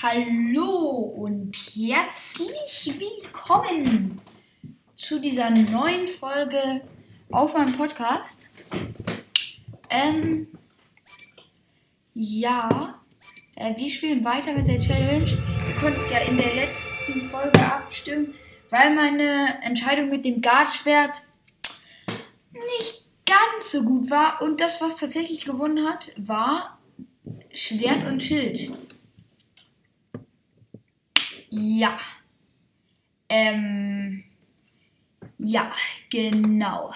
Hallo und herzlich willkommen zu dieser neuen Folge auf meinem Podcast. Ähm, ja, äh, wir spielen weiter mit der Challenge. Ihr konntet ja in der letzten Folge abstimmen, weil meine Entscheidung mit dem Guardschwert nicht ganz so gut war. Und das, was tatsächlich gewonnen hat, war Schwert und Schild. Ja. Ähm. Ja, genau.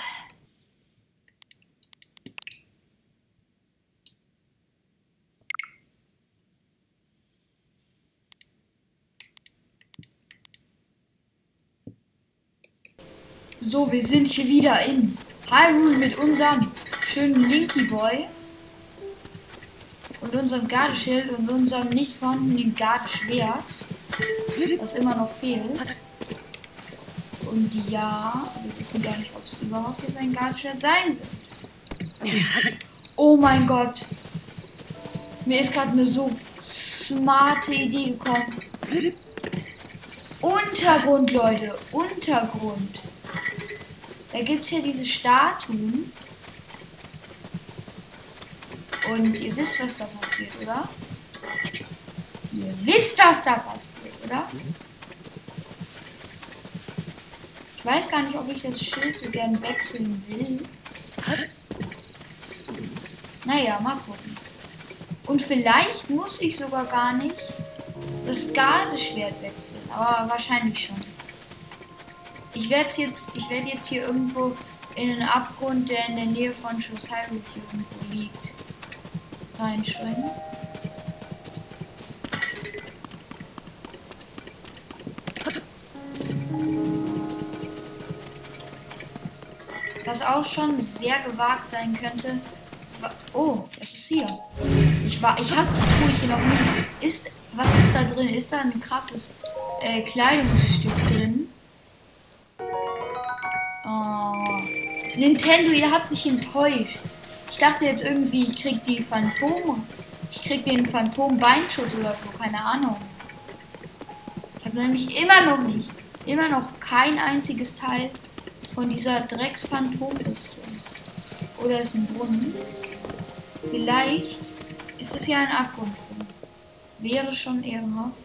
So, wir sind hier wieder in Hyrule mit unserem schönen Linky Boy und unserem Gardeschild und unserem nicht vorhandenen Gardeschwert, was immer noch fehlt. Und ja, wir wissen gar nicht, ob es überhaupt jetzt ein Gardeschwert sein wird. Oh mein Gott. Mir ist gerade eine so smarte Idee gekommen. Untergrund, Leute. Untergrund. Da gibt es hier diese Statuen. Und ihr wisst, was da passiert, oder? Ihr wisst, was da passiert, oder? Ich weiß gar nicht, ob ich das Schild so gern wechseln will. Naja, mal gucken. Und vielleicht muss ich sogar gar nicht das Gardeschwert wechseln. Aber wahrscheinlich schon. Ich werde jetzt, ich jetzt hier irgendwo in den Abgrund, der in der Nähe von Hyrule hier irgendwo liegt, reinspringen. Was auch schon sehr gewagt sein könnte. Oh, es ist hier. Ich war, ich habe das hier noch nie. Ist, was ist da drin? Ist da ein krasses äh, Kleidungsstück drin? Nintendo, ihr habt mich enttäuscht. Ich dachte jetzt irgendwie, ich krieg die Phantom. Ich krieg den Phantom-Beinschutz oder so, keine Ahnung. Ich habe nämlich immer noch nicht, immer noch kein einziges Teil von dieser Drecks-Phantom-Rüstung. Oder ist ein Brunnen. Vielleicht ist das ja ein Abgrund. Wäre schon ehrenhaft.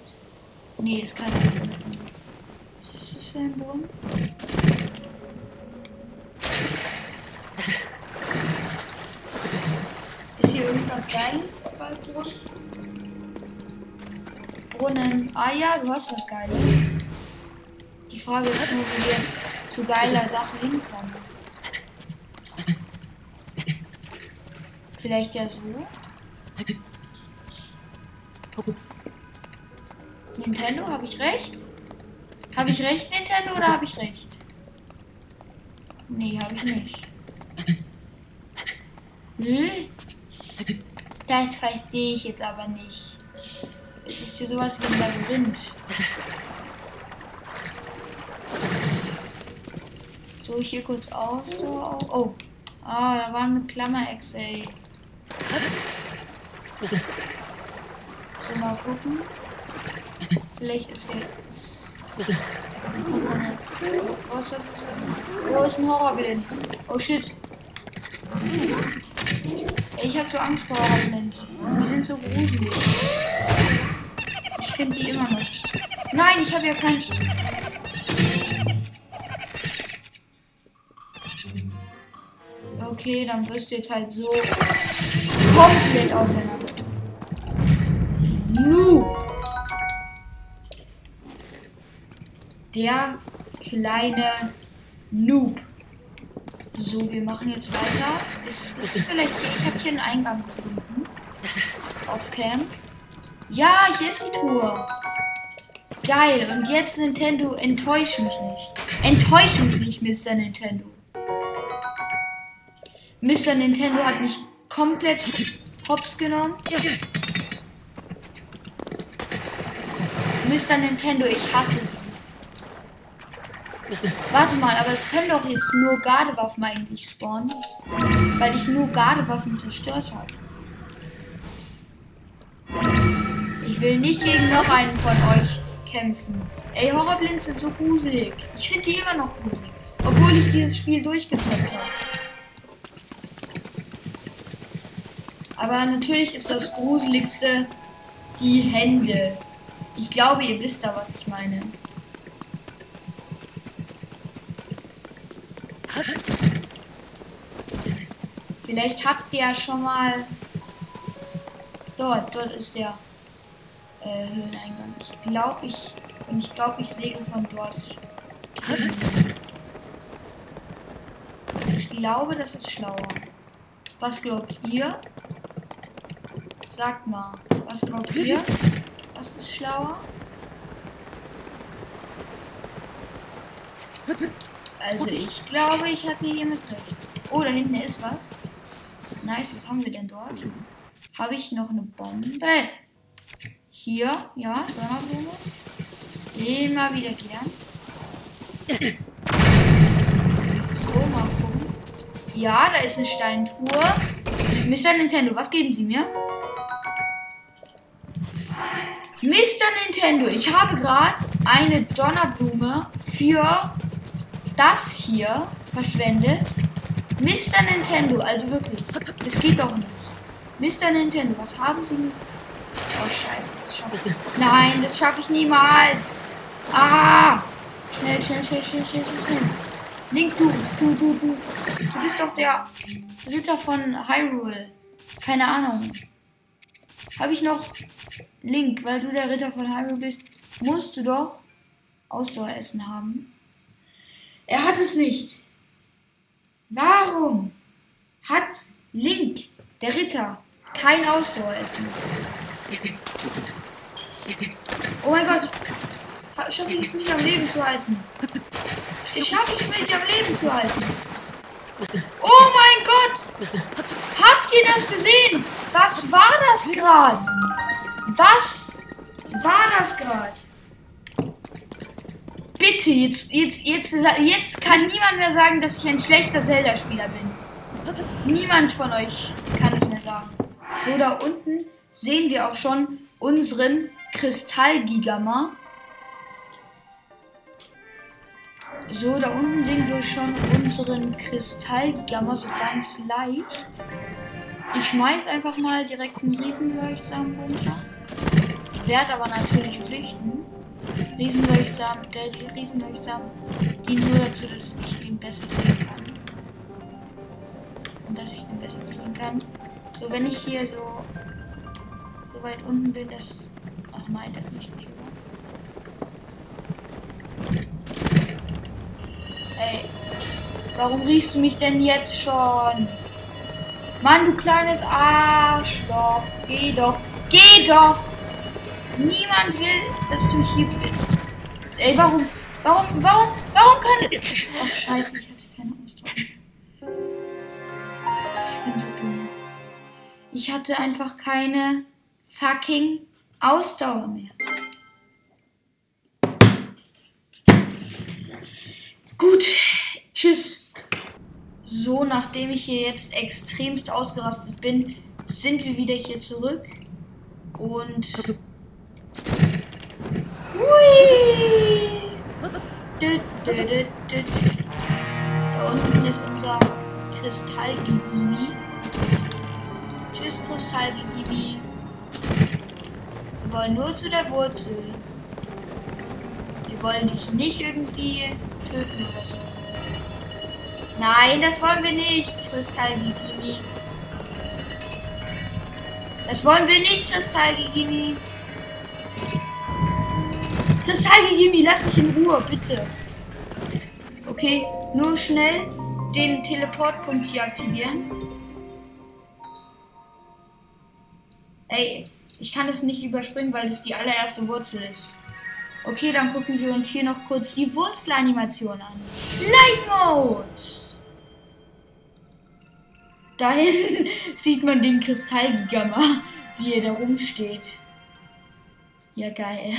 Nee, ist kein Brunnen. Ist das ein Brunnen? irgendwas Geiles bald Brunnen. Ah ja, du hast was Geiles. Die Frage ist nur, wie wir zu geiler Sache hinkommen. Vielleicht ja so. Nintendo, habe ich recht? Habe ich recht, Nintendo, oder habe ich recht? Nee, habe ich nicht. Das verstehe ich jetzt aber nicht. Es ist hier sowas wie ein Labyrinth. So, hier kurz aus. Oh. Ah, da war eine Klammer-Ex, ey. So, mal gucken. Vielleicht ist hier. Was ist das? Wo ist ein Horrorblind? Oh shit. Ich habe so Angst vor Horrorblends. Die sind so gruselig. Ich finde die immer noch. Nein, ich habe ja kein. Okay, dann wirst du jetzt halt so komplett auseinander. Nu! Der kleine Noob. So, wir machen jetzt weiter. Es ist vielleicht hier. Ich habe hier einen Eingang gefunden. Auf Camp. Ja, hier ist die Tour. Geil. Und jetzt Nintendo, enttäusch mich nicht. Enttäusch mich nicht, Mr. Nintendo. Mr. Nintendo hat mich komplett hops genommen. Mr. Nintendo, ich hasse sie. Warte mal, aber es können doch jetzt nur Gardewaffen eigentlich spawnen. Weil ich nur Gardewaffen zerstört habe. Ich will nicht gegen noch einen von euch kämpfen. Ey, Horrorblins sind so gruselig. Ich finde die immer noch gruselig. Obwohl ich dieses Spiel durchgezockt habe. Aber natürlich ist das Gruseligste die Hände. Ich glaube, ihr wisst da, was ich meine. Vielleicht habt ihr ja schon mal. Dort, dort ist der äh, Höhleneingang. Ich glaube, ich. Und ich glaube, ich segel von dort. Ich glaube, das ist schlauer. Was glaubt ihr? Sagt mal, was glaubt ihr? Was ist schlauer? Also ich glaube, ich hatte hiermit recht. Oh, da hinten ist was. Nice, was haben wir denn dort? Habe ich noch eine Bombe? Hier, ja, Donnerblume. Immer wieder gern. So, mal gucken. Ja, da ist eine Steintour. Mr. Nintendo, was geben Sie mir? Mr. Nintendo, ich habe gerade eine Donnerblume für das hier verschwendet. Mr. Nintendo, also wirklich, das geht doch nicht. Mr. Nintendo, was haben Sie mit... Oh, scheiße, das schaffe ich. Nein, das schaffe ich niemals. Ah! Schnell, schnell, schnell, schnell, schnell, schnell. Link, du, du, du, du. Du bist doch der Ritter von Hyrule. Keine Ahnung. Habe ich noch Link, weil du der Ritter von Hyrule bist, musst du doch Ausdaueressen haben. Er hat es nicht. Warum hat Link, der Ritter, kein Ausdaueressen? Oh mein Gott. Schaffe ich es mich am Leben zu halten? Ich schaffe es mich am Leben zu halten. Oh mein Gott! Habt ihr das gesehen? Was war das gerade? Was war das gerade? Bitte, jetzt, jetzt, jetzt, jetzt kann niemand mehr sagen, dass ich ein schlechter Zelda-Spieler bin. Niemand von euch kann es mehr sagen. So, da unten sehen wir auch schon unseren Kristallgigama. So, da unten sehen wir schon unseren Kristallgigama so ganz leicht. Ich schmeiß einfach mal direkt einen Riesenleuchtsamen runter. Werde aber natürlich flüchten. Riesenleuchtsam, der Riesenleuchtsam dient nur dazu, dass ich ihn besser sehen kann. Und dass ich ihn besser fliegen kann. So, wenn ich hier so, so weit unten bin, dass. Ach nein, das nicht mich? Ey, warum riechst du mich denn jetzt schon? Mann, du kleines Arschloch. Geh doch. Geh doch! Niemand will, dass du hier bist. Ey, warum? Warum? Warum? Warum kann. Oh, scheiße, ich hatte keine Ausdauer. Ich bin so dumm. Ich hatte einfach keine fucking Ausdauer mehr. Gut. Tschüss. So, nachdem ich hier jetzt extremst ausgerastet bin, sind wir wieder hier zurück. Und Hui! Da unten ist unser Kristallgegimi. Tschüss, Kristallgegimi. Wir wollen nur zu der Wurzel. Wir wollen dich nicht irgendwie töten oder so. Nein, das wollen wir nicht, Kristallgegimi. Das wollen wir nicht, Kristallgegimi. Kristallgegimi, lass mich in Ruhe, bitte. Okay, nur schnell den Teleportpunkt hier aktivieren. Ey, ich kann es nicht überspringen, weil es die allererste Wurzel ist. Okay, dann gucken wir uns hier noch kurz die Wurzelanimation an. Light Mode! Dahin sieht man den Kristallgigama, wie er da rumsteht. Ja, geil.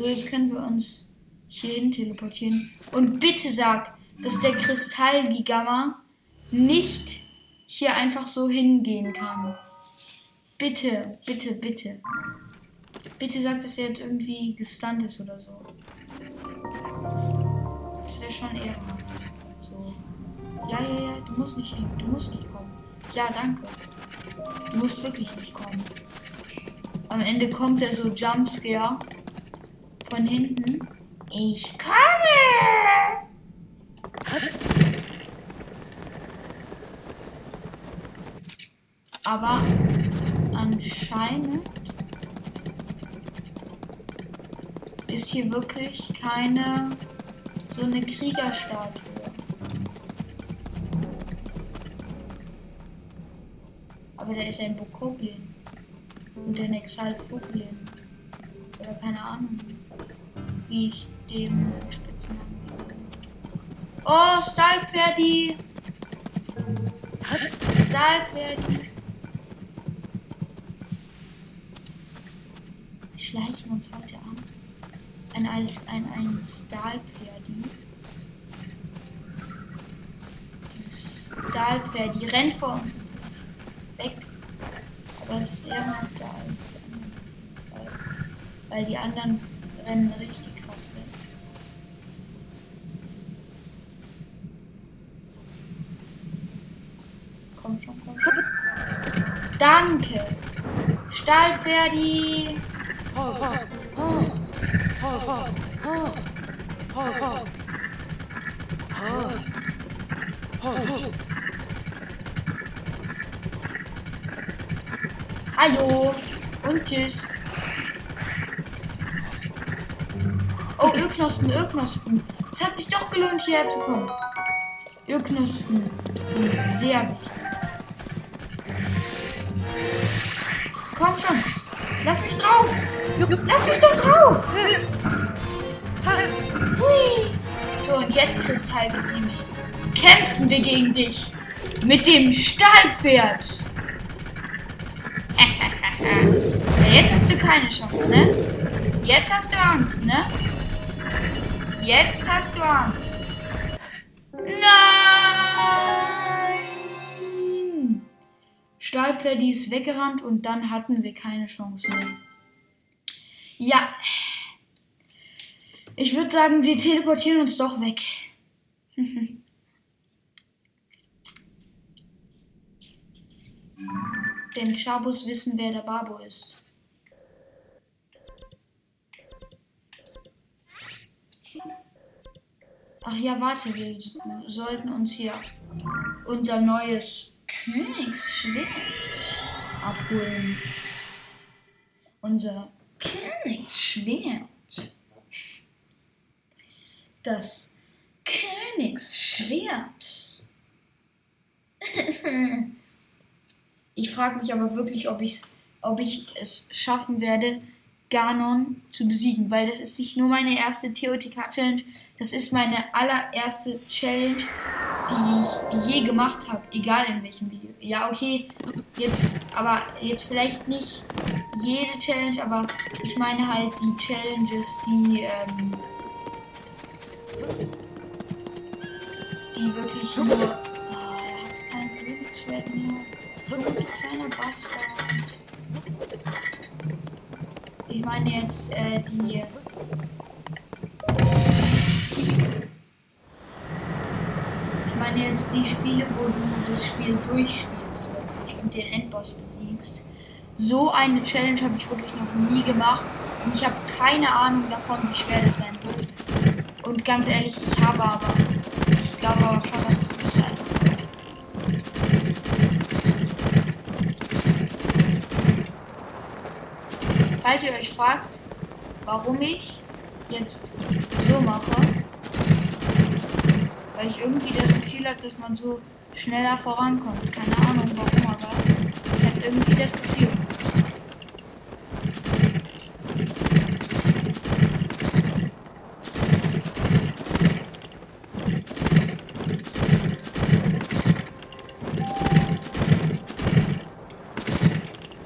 So, jetzt können wir uns hierhin teleportieren. Und bitte sag, dass der Kristallgigama nicht hier einfach so hingehen kann. Bitte, bitte, bitte. Bitte sag, dass er jetzt irgendwie gestunt ist oder so. Das wäre schon ehrenhaft. So. Ja, ja, ja, du musst nicht hin. Du musst nicht kommen. Ja, danke. Du musst wirklich nicht kommen. Am Ende kommt er so Jumpscare von hinten. Ich komme! Aber anscheinend ist hier wirklich keine so eine Kriegerstatue. Aber da ist ein Bokoblin und ein Exalfoglin. Oder keine Ahnung, wie ich dem Spitznamen gebe. Oh, Stahlpferdi! Stahlpferdi! Wir schleichen uns heute an. Ein, ein, ein, Stahlpferdi. Dieses Stahlpferdi rennt vor uns weg. Aber es ist ehrenhafter als die anderen. Weil, weil die anderen rennen richtig krass weg. Komm schon, komm schon. Danke. Stahlpferdi. Hallo und tschüss. Oh, Ölknospen, Ölknospen. Es hat sich doch gelohnt, hierher zu kommen. Ölknospen sind sehr wichtig. Komm schon. Lass mich drauf. Lass mich doch drauf. Hui. So, und jetzt, Kristallbegimi. Kämpfen wir gegen dich. Mit dem Stahlpferd. jetzt hast du keine Chance, ne? Jetzt hast du Angst, ne? Jetzt hast du Angst. Nein! Stahlpferdi ist weggerannt und dann hatten wir keine Chance mehr. Ja. Ich würde sagen, wir teleportieren uns doch weg. Denn Chabos wissen, wer der Babo ist. Ach ja, warte, wir sollten uns hier unser neues Königsschwert abholen. Unser Königsschwert. Das Königsschwert. ich frage mich aber wirklich, ob, ich's, ob ich es schaffen werde, Ganon zu besiegen, weil das ist nicht nur meine erste TOTK-Challenge, das ist meine allererste Challenge, die ich je gemacht habe, egal in welchem Video. Ja, okay, jetzt, aber jetzt vielleicht nicht jede Challenge, aber ich meine halt die Challenges, die, ähm, die wirklich nur. Oh, er hat kein Königsschwert mehr. Kleiner Bastard. Ich meine jetzt äh, die. Die Spiele, wo du das Spiel durchspielst und den Endboss besiegst. So eine Challenge habe ich wirklich noch nie gemacht und ich habe keine Ahnung davon, wie schwer das sein wird. Und ganz ehrlich, ich habe aber, ich glaube aber schon, dass es nicht einfach. Falls ihr euch fragt, warum ich jetzt so mache, weil ich irgendwie das Gefühl habe, dass man so schneller vorankommt. Keine Ahnung warum, aber ich habe irgendwie das Gefühl.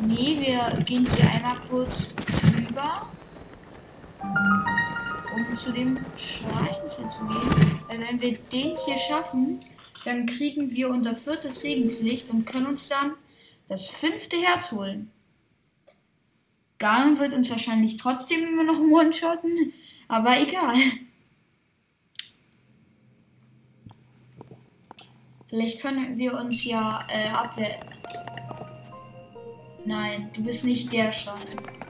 Nee, wir gehen hier einmal kurz drüber. Zu dem Schrein zu gehen. Weil wenn wir den hier schaffen, dann kriegen wir unser viertes Segenslicht und können uns dann das fünfte Herz holen. Garn wird uns wahrscheinlich trotzdem immer noch one-shotten, aber egal. Vielleicht können wir uns ja äh, abwehr. Nein, du bist nicht der Schrein.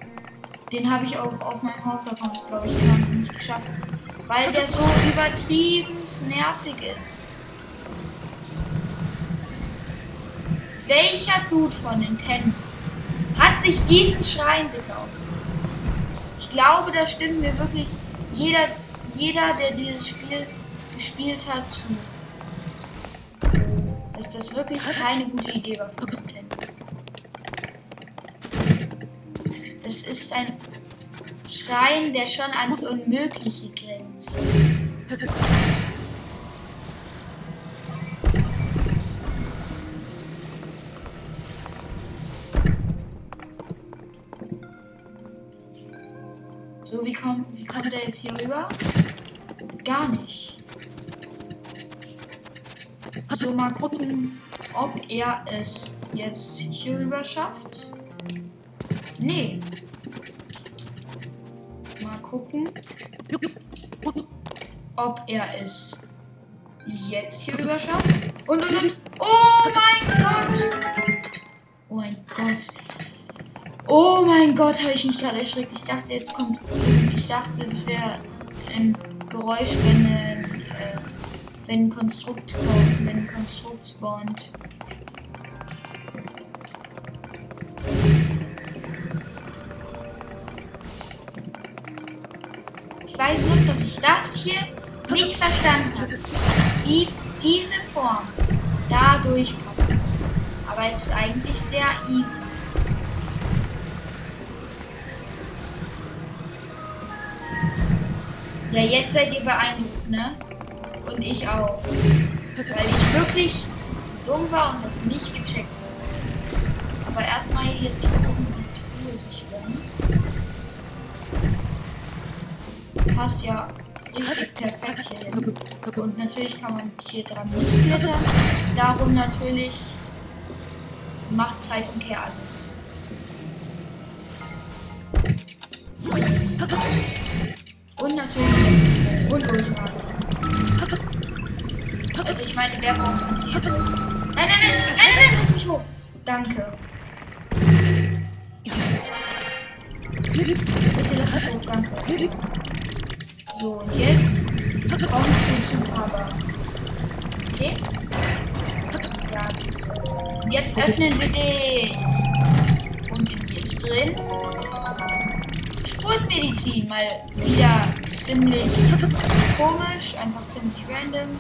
Den habe ich auch auf meinem Hauptaccount, glaube ich, immer noch nicht geschafft. Weil der so übertrieben nervig ist. Welcher Dude von Nintendo hat sich diesen Schrein bitte ausgesucht? Ich glaube, da stimmt mir wirklich jeder, jeder, der dieses Spiel gespielt hat, zu. Dass das wirklich keine gute Idee war von Nintendo. Das ist ein Schrein, der schon ans Unmögliche grenzt. So, wie, komm, wie kommt er jetzt hier rüber? Gar nicht. So, mal gucken, ob er es jetzt hier rüber schafft. Nee. Mal gucken, ob er es jetzt hier rüber schafft. Und, und, und. Oh mein Gott! Oh mein Gott. Oh mein Gott, habe ich mich gerade erschreckt. Ich dachte, jetzt kommt. Ich dachte, das wäre ein Geräusch, wenn äh, wenn ein Konstrukt kommt, wenn ein Konstrukt spawnt. Weiß noch, dass ich das hier nicht verstanden habe. Wie diese Form da durchpasst. Aber es ist eigentlich sehr easy. Ja, jetzt seid ihr beeindruckt, ne? Und ich auch. Weil ich wirklich zu dumm war und das nicht gecheckt habe. Aber erstmal jetzt hier oben Passt ja richtig perfekt hier hin. Und natürlich kann man hier dran klettern. Darum natürlich macht Zeitumkehr alles. Und natürlich und Ultra. Also ich meine, wer braucht Synthese? Nein, nein, nein, nein, nein, nein, lass mich hoch. Danke. Bitte lass mich hoch, danke. So, und jetzt kommt es zu Papa. Okay? Ja, geht so. Und jetzt öffnen wir dich. Und in die ist drin. Spurtmedizin mal wieder ziemlich komisch, einfach ziemlich random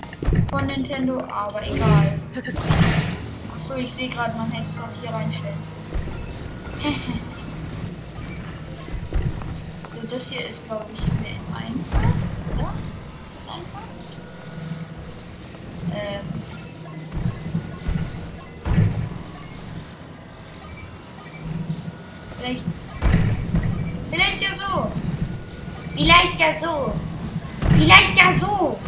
von Nintendo, aber egal. Achso, ich sehe gerade, man hätte es auch hier reinstellen. so, das hier ist, glaube ich, sehr einfach? Einfach? Ähm. Vielleicht Vielleicht ja so. Vielleicht ja so. Vielleicht ja so.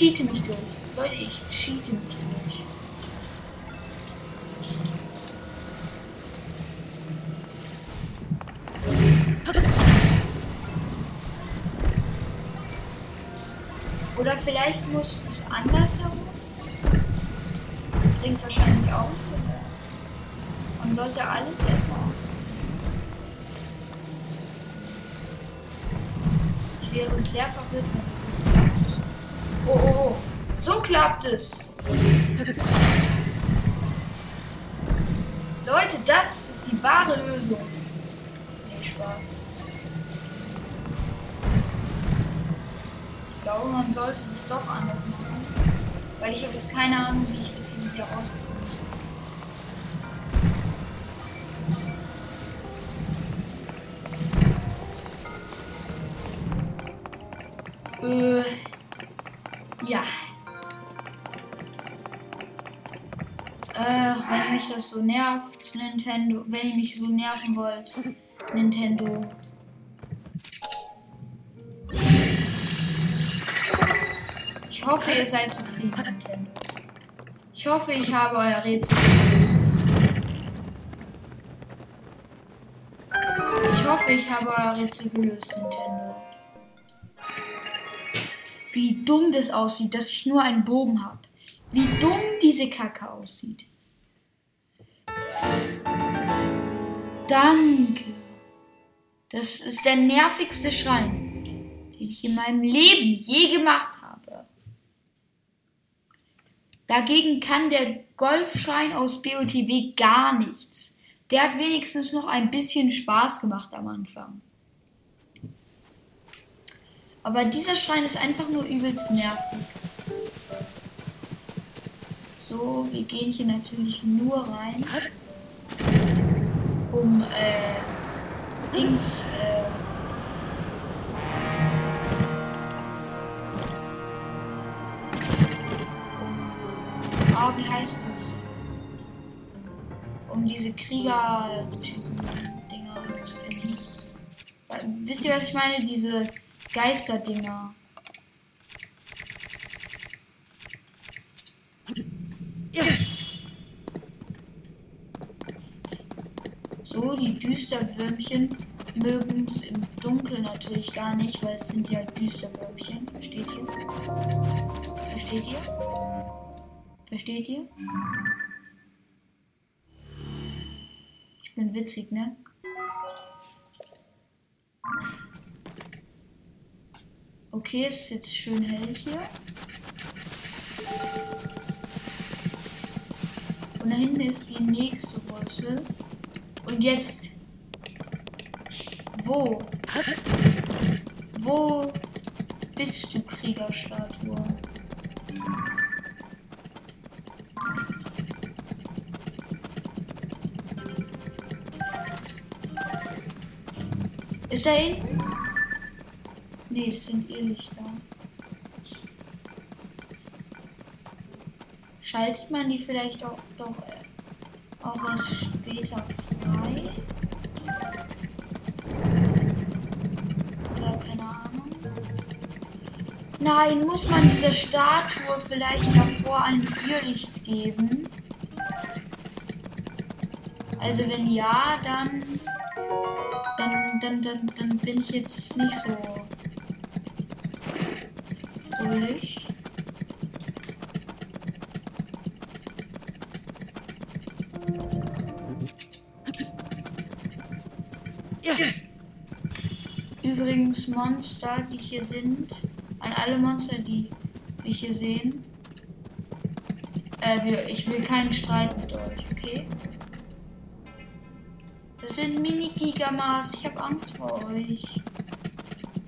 Cheate mich durch. Leute, ich cheate mich durch. Oder vielleicht muss es anders herum. Klingt wahrscheinlich auch. Man sollte alles erstmal ausprobieren. Ich wäre sehr verwirrt, wenn das jetzt klappt. Oh, oh, oh. So klappt es. Leute, das ist die wahre Lösung. Nee, Spaß. Ich glaube, man sollte das doch anders machen. Weil ich habe jetzt keine Ahnung, wie ich das hier wieder rausbekomme. Das so nervt, Nintendo, wenn ihr mich so nerven wollt, Nintendo. Ich hoffe, ihr seid zufrieden, Nintendo. Ich hoffe, ich habe euer Rätsel gelöst. Ich hoffe, ich habe euer Rätsel gelöst, Nintendo. Wie dumm das aussieht, dass ich nur einen Bogen habe. Wie dumm diese Kacke aussieht. Danke. Das ist der nervigste Schrein, den ich in meinem Leben je gemacht habe. Dagegen kann der Golfschrein aus BOTW gar nichts. Der hat wenigstens noch ein bisschen Spaß gemacht am Anfang. Aber dieser Schrein ist einfach nur übelst nervig. So, wir gehen hier natürlich nur rein, um äh, Dings, äh, um, ah, wie heißt es? Um diese Krieger-Typen-Dinger zu finden. Wisst ihr, was ich meine? Diese Geisterdinger. So, die Düsterwürmchen mögen es im Dunkeln natürlich gar nicht, weil es sind ja Düsterwürmchen. Versteht ihr? Versteht ihr? Versteht ihr? Ich bin witzig, ne? Okay, es ist jetzt schön hell hier. Und da hinten ist die nächste Wurzel. Und jetzt. Wo? Wo bist du, Kriegerstatue? Ist er hinten? Nee, das sind Irrlichter. Schaltet man die vielleicht auch doch äh, auch erst später frei? Oder keine Ahnung. Nein, muss man dieser Statue vielleicht davor ein Irrlicht geben? Also wenn ja, dann dann, dann, dann, dann bin ich jetzt nicht so fröhlich. Übrigens Monster, die hier sind, an alle Monster, die wir hier sehen. Äh, wir, ich will keinen Streit mit euch, okay? Das sind Mini-Gigamas. Ich habe Angst vor euch.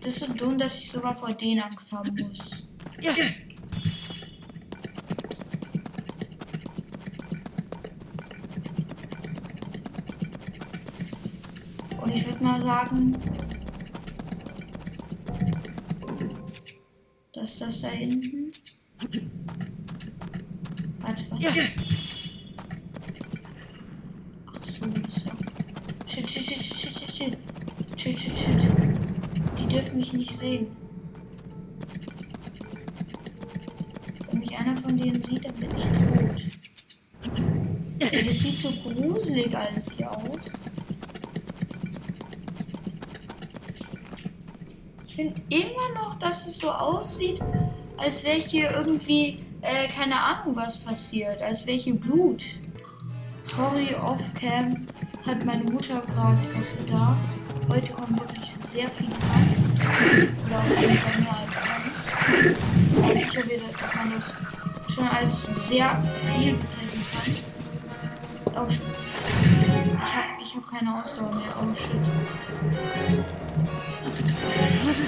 Das ist so dumm, dass ich sogar vor denen Angst haben muss. Ja. Und ich würde mal sagen, dass das da hinten. Warte, was? Ach so, ist ja. Shit, shit, shit, shit, shit, shit. Shit, shit, shit. Die dürfen mich nicht sehen. Wenn mich einer von denen sieht, dann bin ich tot. Ey, das sieht so gruselig alles hier aus. Ich finde immer noch, dass es so aussieht, als wäre hier irgendwie, äh, keine Ahnung, was passiert. Als wäre hier Blut. Sorry, off-cam hat meine Mutter gerade was gesagt. Heute kommt wirklich sehr viel Tanz. Oder auf jeden Fall mehr als sonst. Also ich habe dass man das schon als sehr viel bezeichnen kann. Oh shit. Ich habe ich hab keine Ausdauer mehr. Oh shit.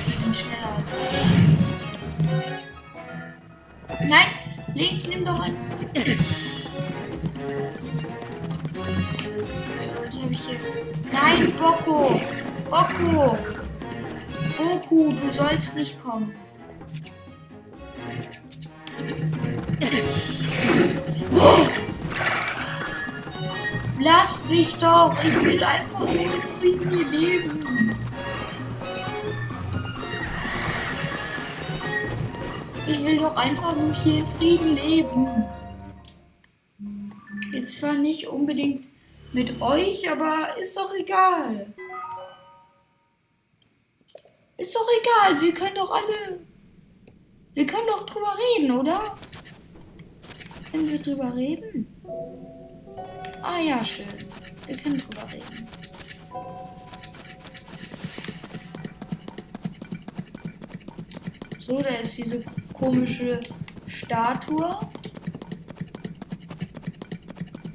Die sind schneller als ich. Nein! Leg, nimm doch ein. So, habe ich hier. Nein, Boko! Boko! Goku, du sollst nicht kommen. Oh! Lasst mich doch. Ich will einfach nur in Frieden hier leben. Ich will doch einfach nur hier in Frieden leben. Jetzt zwar nicht unbedingt mit euch, aber ist doch egal. Ist doch egal, wir können doch alle. Wir können doch drüber reden, oder? Können wir drüber reden? Ah ja, schön. Wir können drüber reden. So, da ist diese komische Statue.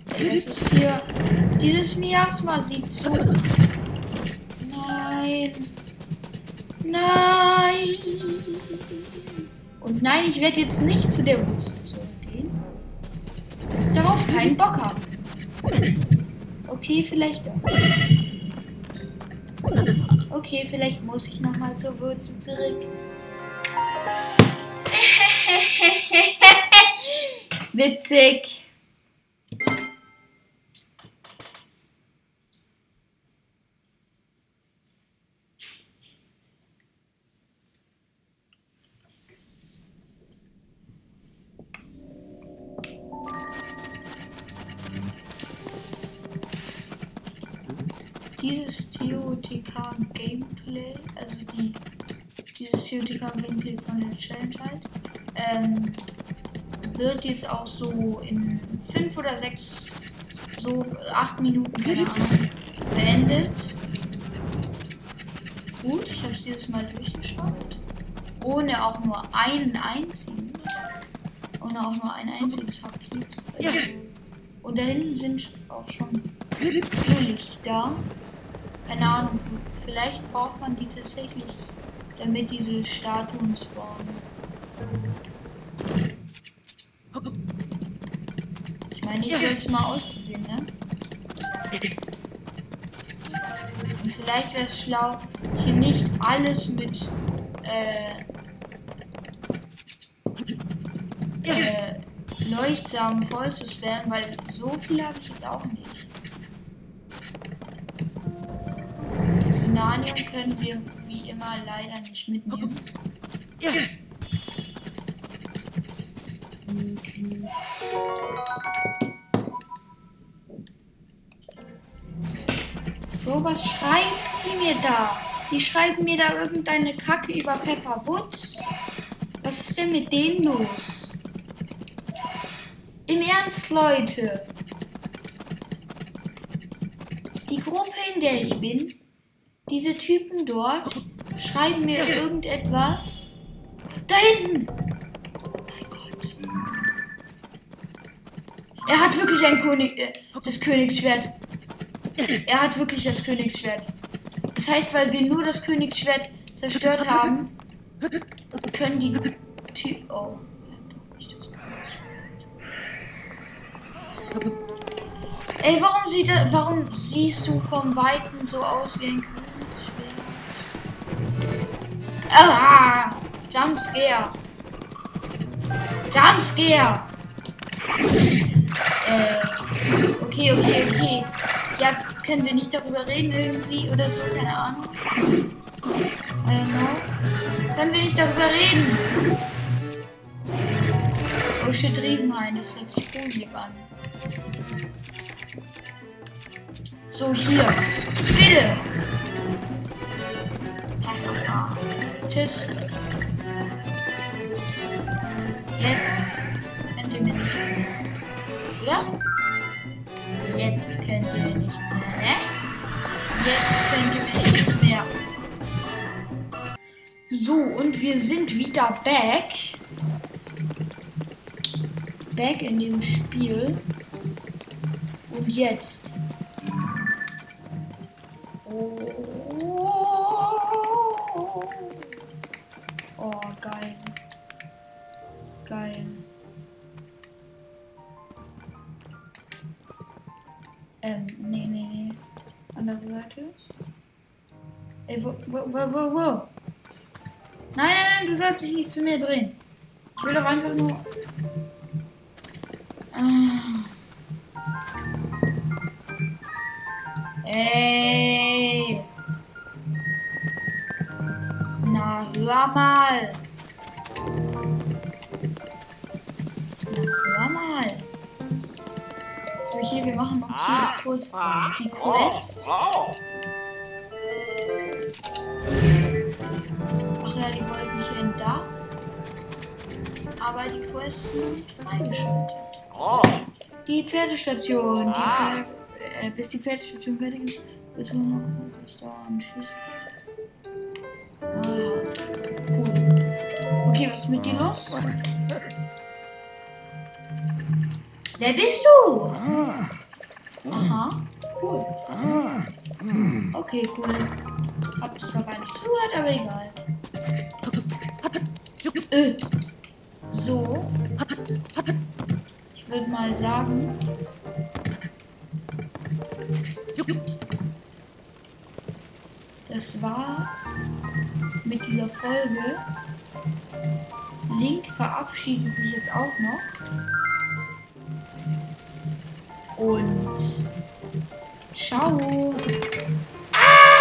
Das ist hier. Dieses Miasma sieht so. Nein. Nein. Und nein, ich werde jetzt nicht zu der Wurzel zurückgehen. Darauf keinen Bock haben. Okay, vielleicht. Okay, vielleicht muss ich nochmal zur Wurzel zurück. Witzig. Dieses TOTK Gameplay, also die dieses TOTK Gameplay von der Challenge halt, ähm, wird jetzt auch so in fünf oder sechs, so acht Minuten, keine Ahnung, beendet. Gut, ich habe es dieses Mal durchgeschafft. Ohne auch nur einen einzigen. Ohne auch nur ein einziges HP zu verlieren. Und da hinten sind auch schon Lichter. Keine Ahnung, vielleicht braucht man die tatsächlich, damit diese Statuen spawnen. Ich meine, ich soll es mal ausprobieren, ne? Und vielleicht wäre es schlau, hier nicht alles mit äh, äh, Leuchtsamen voll zu spammen, weil so viel habe ich jetzt auch nicht. Synanium können wir wie immer leider nicht mitnehmen. Bro, was schreiben die mir da? Die schreiben mir da irgendeine Kacke über Pepper Woods. Was ist denn mit denen los? Im Ernst, Leute. Die Gruppe, in der ich bin, diese Typen dort, schreiben mir irgendetwas. Da hinten! Oh mein Gott. Er hat wirklich ein König, äh, das Königsschwert. Er hat wirklich das Königsschwert. Das heißt, weil wir nur das Königsschwert zerstört haben, können die Typen. Oh. Ey, warum sieht warum siehst du vom Weiten so aus wie ein Königsschwert? Ah! Jumpscare! Jumpscare! Äh. Okay, okay, okay. Ja, können wir nicht darüber reden irgendwie oder so? Keine Ahnung. I don't know. Können wir nicht darüber reden? Oh shit, Riesenhain, das hört sich gruselig an. So, hier. Bitte. Hahaha. Tschüss. Jetzt könnt ihr mir nichts mehr. Oder? Jetzt könnt ihr mir nichts mehr, ne? Jetzt könnt ihr mir nichts mehr. So, und wir sind wieder back. Back in dem Spiel. Und jetzt. Oh, oh geil. Geil. Ähm, nee, nee, nee. Andere Seite. Ey, wo, wo, wo, wo, wo? Nein, nein, nein, du sollst dich nicht zu mir drehen. Ich will doch einfach nur. Ah. Hey. Hör mal. Na, hör mal. So, hier, wir machen noch hier kurz die Quest. Ach ja, die wollten nicht in Dach. Aber die Quest ist noch nicht freigeschaltet. Die Pferdestation. Die Pferd, äh, bis die Pferdestation fertig ist, wird nur noch das dauern. Tschüss. Aha. Okay, was ist mit dir los? Wer bist du? Aha. Cool. Okay, cool. Hab zwar gar nicht zugehört, aber egal. Äh. So. Ich würde mal sagen. Das war's mit dieser Folge. Link verabschiedet sich jetzt auch noch. Und ciao. Ah!